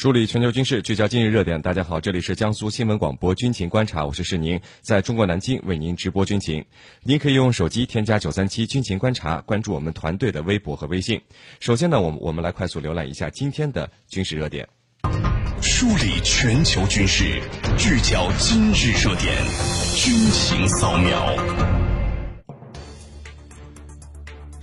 梳理全球军事，聚焦今日热点。大家好，这里是江苏新闻广播军情观察，我是世宁，在中国南京为您直播军情。您可以用手机添加九三七军情观察，关注我们团队的微博和微信。首先呢，我们我们来快速浏览一下今天的军事热点。梳理全球军事，聚焦今日热点，军情扫描。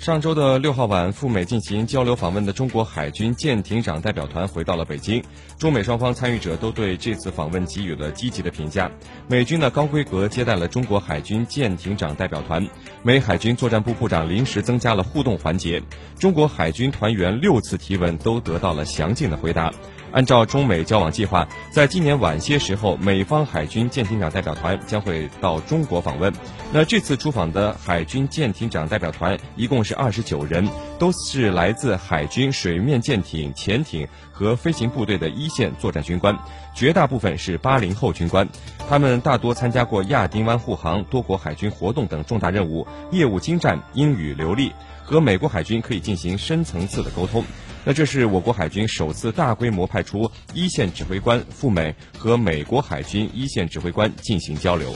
上周的六号晚，赴美进行交流访问的中国海军舰艇长代表团回到了北京。中美双方参与者都对这次访问给予了积极的评价。美军呢高规格接待了中国海军舰艇长代表团，美海军作战部部长临时增加了互动环节。中国海军团员六次提问都得到了详尽的回答。按照中美交往计划，在今年晚些时候，美方海军舰艇长代表团将会到中国访问。那这次出访的海军舰艇长代表团一共是二十九人，都是来自海军水面舰艇、潜艇和飞行部队的一线作战军官，绝大部分是八零后军官。他们大多参加过亚丁湾护航、多国海军活动等重大任务，业务精湛，英语流利，和美国海军可以进行深层次的沟通。那这是我国海军首次大规模派出一线指挥官赴美和美国海军一线指挥官进行交流。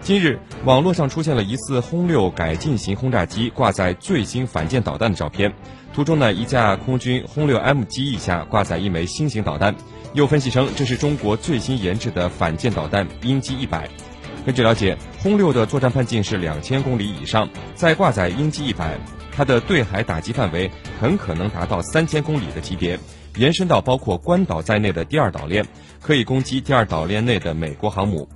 今日，网络上出现了疑似轰六改进型轰炸机挂载最新反舰导弹的照片，图中呢一架空军轰六 M 机翼下挂载一枚新型导弹。有分析称，这是中国最新研制的反舰导弹鹰击一百。根据了解，轰六的作战半径是两千公里以上，在挂载鹰击一百。它的对海打击范围很可能达到三千公里的级别，延伸到包括关岛在内的第二岛链，可以攻击第二岛链内的美国航母。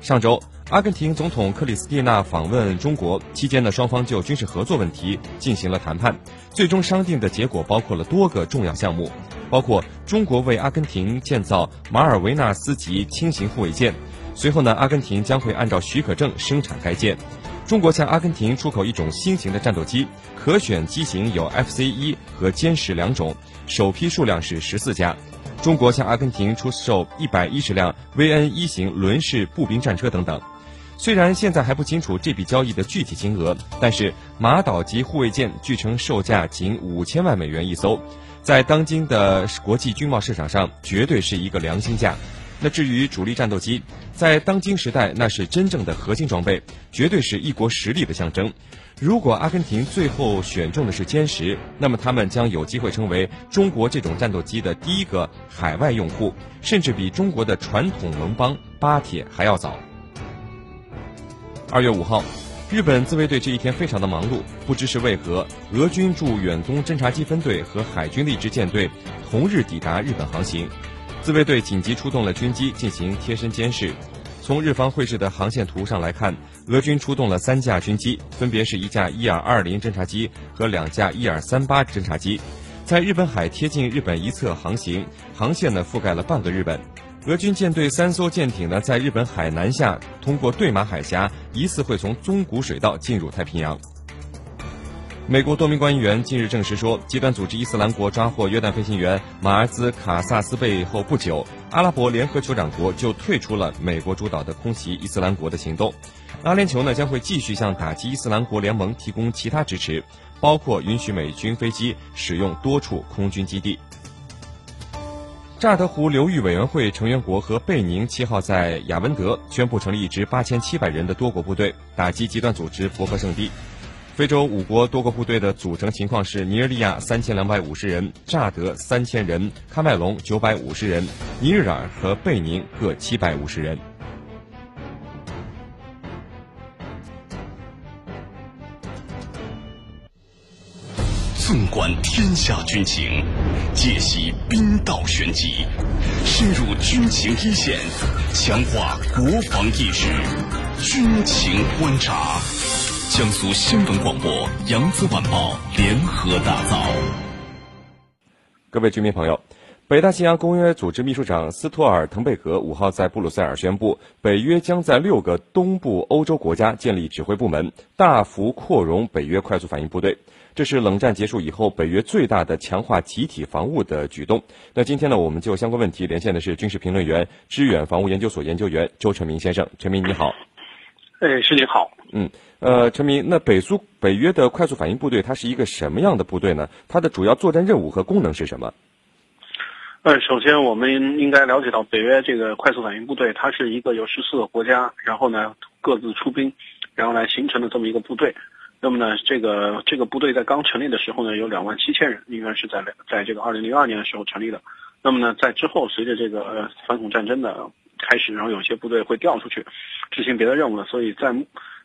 上周，阿根廷总统克里斯蒂娜访问中国期间呢，双方就军事合作问题进行了谈判，最终商定的结果包括了多个重要项目，包括中国为阿根廷建造马尔维纳斯级轻型护卫舰，随后呢，阿根廷将会按照许可证生产该舰。中国向阿根廷出口一种新型的战斗机，可选机型有 FC 一和歼十两种，首批数量是十四架。中国向阿根廷出售一百一十辆 VN 一型轮式步兵战车等等。虽然现在还不清楚这笔交易的具体金额，但是马岛级护卫舰据称售价仅五千万美元一艘，在当今的国际军贸市场上绝对是一个良心价。那至于主力战斗机，在当今时代，那是真正的核心装备，绝对是一国实力的象征。如果阿根廷最后选中的是歼十，那么他们将有机会成为中国这种战斗机的第一个海外用户，甚至比中国的传统盟邦巴铁还要早。二月五号，日本自卫队这一天非常的忙碌，不知是为何，俄军驻远东侦察机分队和海军的一支舰队同日抵达日本航行。自卫队紧急出动了军机进行贴身监视。从日方绘制的航线图上来看，俄军出动了三架军机，分别是一架伊尔二零侦察机和两架伊尔三八侦察机，在日本海贴近日本一侧航行，航线呢覆盖了半个日本。俄军舰队三艘舰艇呢在日本海南下，通过对马海峡，疑似会从宗谷水道进入太平洋。美国多名官员近日证实说，极端组织伊斯兰国抓获约旦飞行员马尔兹卡萨斯贝后不久，阿拉伯联合酋长国就退出了美国主导的空袭伊斯兰国的行动。阿联酋呢将会继续向打击伊斯兰国联盟提供其他支持，包括允许美军飞机使用多处空军基地。乍得湖流域委员会成员国和贝宁七号在雅温德宣布成立一支八千七百人的多国部队，打击极端组织博荷圣地。非洲五国多个部队的组成情况是：尼日利亚三千两百五十人，乍得三千人，喀麦隆九百五十人，尼日尔和贝宁各七百五十人。纵观天下军情，解析兵道玄机，深入军情一线，强化国防意识，军情观察。江苏新闻广播、扬子晚报联合打造。各位居民朋友，北大西洋公约组织秘书长斯托尔滕贝格五号在布鲁塞尔宣布，北约将在六个东部欧洲国家建立指挥部门，大幅扩容北约快速反应部队。这是冷战结束以后北约最大的强化集体防务的举动。那今天呢，我们就相关问题连线的是军事评论员、支远防务研究所研究员周成明先生。陈明你好。哎，师姐好。嗯，呃，陈明，那北苏北约的快速反应部队它是一个什么样的部队呢？它的主要作战任务和功能是什么？呃，首先我们应该了解到，北约这个快速反应部队，它是一个由十四个国家，然后呢各自出兵，然后来形成的这么一个部队。那么呢，这个这个部队在刚成立的时候呢，有两万七千人，应该是在在这个二零零二年的时候成立的。那么呢，在之后随着这个呃反恐战争的开始，然后有些部队会调出去执行别的任务了，所以在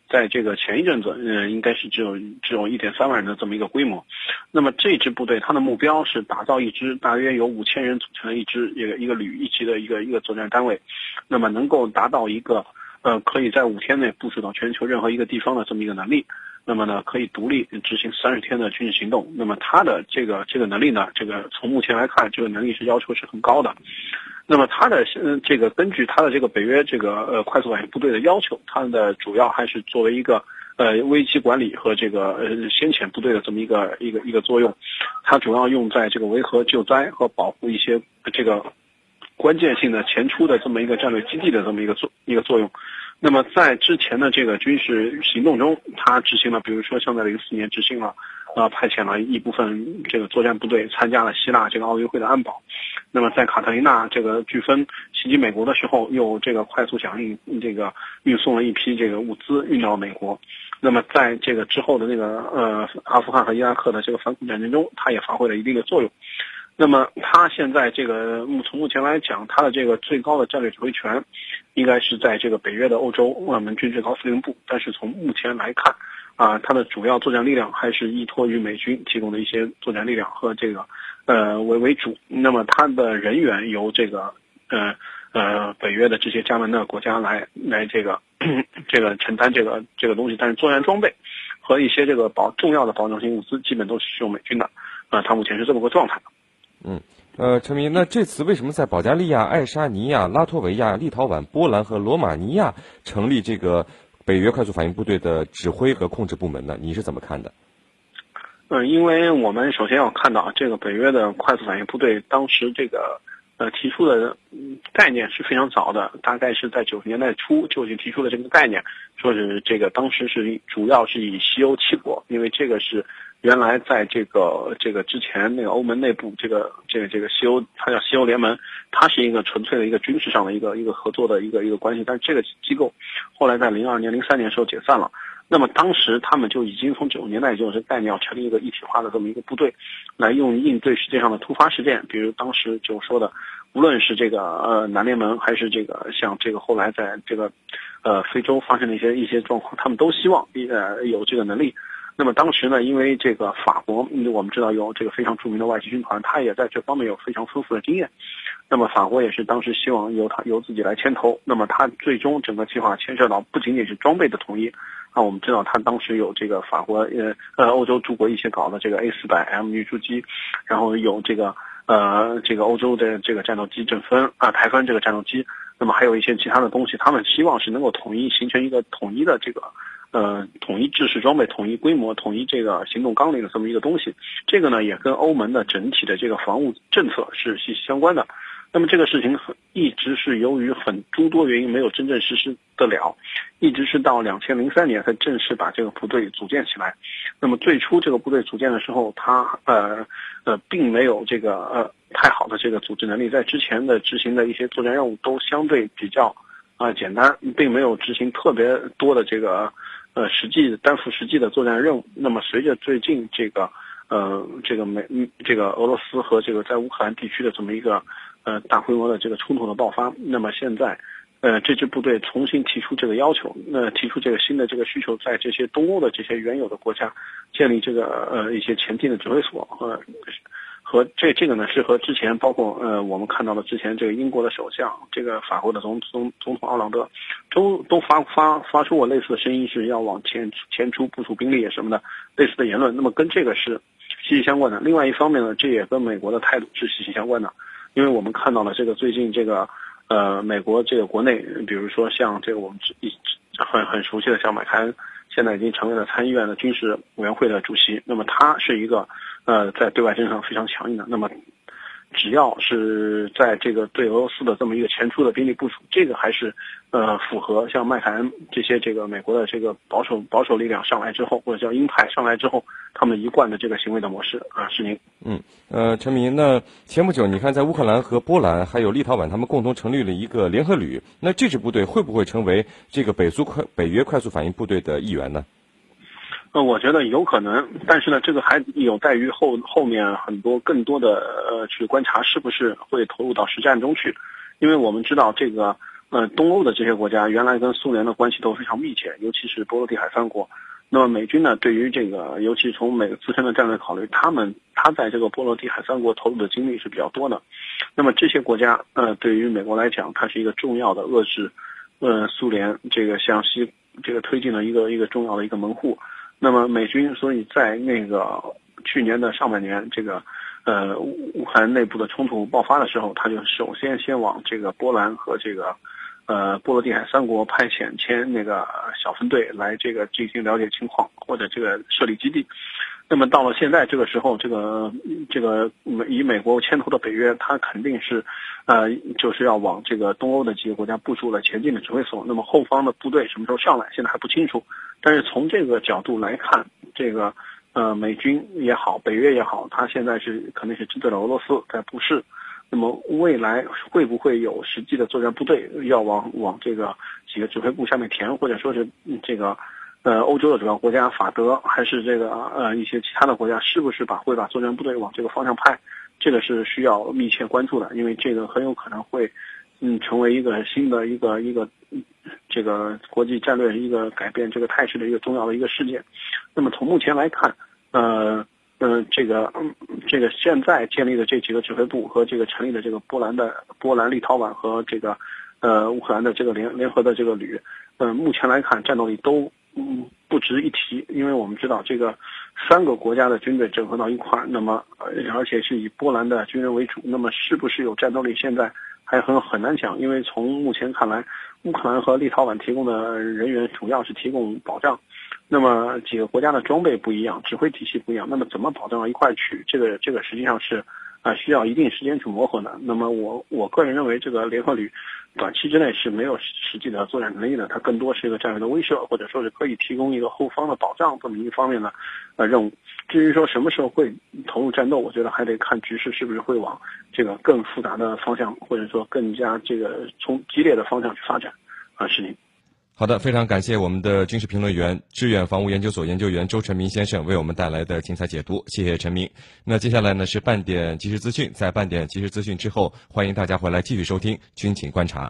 在这个前一阵子，嗯，应该是只有只有一点三万人的这么一个规模。那么这支部队它的目标是打造一支大约有五千人组成的一支一个一个旅一级的一个一个作战单位，那么能够达到一个呃可以在五天内部署到全球任何一个地方的这么一个能力。那么呢，可以独立执行三十天的军事行动。那么它的这个这个能力呢，这个从目前来看，这个能力是要求是很高的。那么它的嗯，这个根据它的这个北约这个呃快速反应部队的要求，它的主要还是作为一个呃危机管理和这个呃先遣部队的这么一个一个一个作用。它主要用在这个维和救灾和保护一些这个关键性的前出的这么一个战略基地的这么一个作一个作用。那么在之前的这个军事行动中，他执行了，比如说像在零四年执行了，呃，派遣了一部分这个作战部队参加了希腊这个奥运会的安保。那么在卡特琳娜这个飓风袭击美国的时候，又这个快速响应，这个运送了一批这个物资运到美国。那么在这个之后的那个呃阿富汗和伊拉克的这个反恐战争中，它也发挥了一定的作用。那么他现在这个目从目前来讲，他的这个最高的战略指挥权，应该是在这个北约的欧洲我们军最高司令部。但是从目前来看，啊，他的主要作战力量还是依托于美军提供的一些作战力量和这个，呃为为主。那么他的人员由这个，呃呃北约的这些加盟的国家来来这个 这个承担这个这个东西。但是作战装备和一些这个保重要的保障性物资，基本都是由美军的。啊，他目前是这么个状态。嗯，呃，陈明，那这次为什么在保加利亚、爱沙尼亚、拉脱维亚、立陶宛、波兰和罗马尼亚成立这个北约快速反应部队的指挥和控制部门呢？你是怎么看的？嗯，因为我们首先要看到这个北约的快速反应部队，当时这个呃提出的概念是非常早的，大概是在九十年代初就已经提出了这个概念，说是这个当时是主要是以西欧七国，因为这个是。原来在这个这个之前，那个欧盟内部，这个这个这个西欧，它叫西欧联盟，它是一个纯粹的一个军事上的一个一个合作的一个一个关系。但是这个机构后来在零二年、零三年时候解散了。那么当时他们就已经从九十年代就有这概念，要成立一个一体化的这么一个部队，来用应对世界上的突发事件，比如当时就说的，无论是这个呃南联盟，还是这个像这个后来在这个呃非洲发生的一些一些状况，他们都希望呃有这个能力。那么当时呢，因为这个法国，我们知道有这个非常著名的外籍军团，他也在这方面有非常丰富的经验。那么法国也是当时希望由他由自己来牵头。那么他最终整个计划牵涉到不仅仅是装备的统一啊，我们知道他当时有这个法国呃呃欧洲诸国一起搞的这个 A 四百 M 运输机，然后有这个呃这个欧洲的这个战斗机阵风啊台风这个战斗机，那么还有一些其他的东西，他们希望是能够统一形成一个统一的这个。呃，统一制式装备、统一规模、统一这个行动纲领的这么一个东西，这个呢也跟欧盟的整体的这个防务政策是息息相关的。那么这个事情很一直是由于很诸多原因没有真正实施得了，一直是到两千零三年才正式把这个部队组建起来。那么最初这个部队组建的时候，它呃呃并没有这个呃太好的这个组织能力，在之前的执行的一些作战任务都相对比较啊简单，并没有执行特别多的这个。呃，实际担负实际的作战任务。那么，随着最近这个，呃，这个美，这个俄罗斯和这个在乌克兰地区的这么一个，呃，大规模的这个冲突的爆发，那么现在，呃，这支部队重新提出这个要求，那提出这个新的这个需求，在这些东欧的这些原有的国家建立这个呃一些前进的指挥所和。和这这个呢，是和之前包括呃，我们看到的之前这个英国的首相，这个法国的总总总统奥朗德，都都发发发出过类似的声音，是要往前前出部署兵力什么的类似的言论。那么跟这个是息息相关的。另外一方面呢，这也跟美国的态度是息息相关的。因为我们看到了这个最近这个呃美国这个国内，比如说像这个我们一很很熟悉的像麦凯恩，现在已经成为了参议院的军事委员会的主席，那么他是一个呃在对外政策上非常强硬的，那么。只要是在这个对俄罗斯的这么一个前出的兵力部署，这个还是，呃，符合像麦凯恩这些这个美国的这个保守保守力量上来之后，或者叫鹰派上来之后，他们一贯的这个行为的模式啊，是您。嗯，呃，陈明，那前不久你看，在乌克兰和波兰还有立陶宛，他们共同成立了一个联合旅，那这支部队会不会成为这个北苏快北约快速反应部队的一员呢？呃，我觉得有可能，但是呢，这个还有待于后后面很多更多的呃去观察是不是会投入到实战中去，因为我们知道这个呃东欧的这些国家原来跟苏联的关系都非常密切，尤其是波罗的海三国。那么美军呢，对于这个，尤其从美自身的战略考虑，他们他在这个波罗的海三国投入的精力是比较多的。那么这些国家呃，对于美国来讲，它是一个重要的遏制呃苏联这个向西这个推进的一个一个重要的一个门户。那么美军所以在那个去年的上半年，这个呃乌克兰内部的冲突爆发的时候，他就首先先往这个波兰和这个呃波罗的海三国派遣签那个小分队来这个进行了解情况或者这个设立基地。那么到了现在这个时候，这个这个以美国牵头的北约，它肯定是呃就是要往这个东欧的几个国家部署了前进的指挥所。那么后方的部队什么时候上来，现在还不清楚。但是从这个角度来看，这个呃美军也好，北约也好，它现在是肯定是针对了俄罗斯在布势。那么未来会不会有实际的作战部队要往往这个几个指挥部下面填，或者说是这个呃欧洲的主要国家法德还是这个呃一些其他的国家，是不是把会把作战部队往这个方向派？这个是需要密切关注的，因为这个很有可能会嗯成为一个新的一个一个。这个国际战略一个改变这个态势的一个重要的一个事件。那么从目前来看，呃，呃，这个这个现在建立的这几个指挥部和这个成立的这个波兰的波兰、立陶宛和这个呃乌克兰的这个联联合的这个旅，呃，目前来看战斗力都嗯不值一提，因为我们知道这个三个国家的军队整合到一块儿，那么而且是以波兰的军人为主，那么是不是有战斗力？现在还很很难讲，因为从目前看来。乌克兰和立陶宛提供的人员主要是提供保障，那么几个国家的装备不一样，指挥体系不一样，那么怎么保障一块去？这个这个实际上是啊需要一定时间去磨合的。那么我我个人认为，这个联合旅短期之内是没有实际的作战能力的，它更多是一个战略的威慑，或者说是可以提供一个后方的保障这么一方面的呃任务。至于说什么时候会投入战斗，我觉得还得看局势是不是会往这个更复杂的方向，或者说更加这个从激烈的方向去发展。啊，是您。好的，非常感谢我们的军事评论员、致远防务研究所研究员周成明先生为我们带来的精彩解读，谢谢陈明。那接下来呢是半点即时资讯，在半点即时资讯之后，欢迎大家回来继续收听军情观察。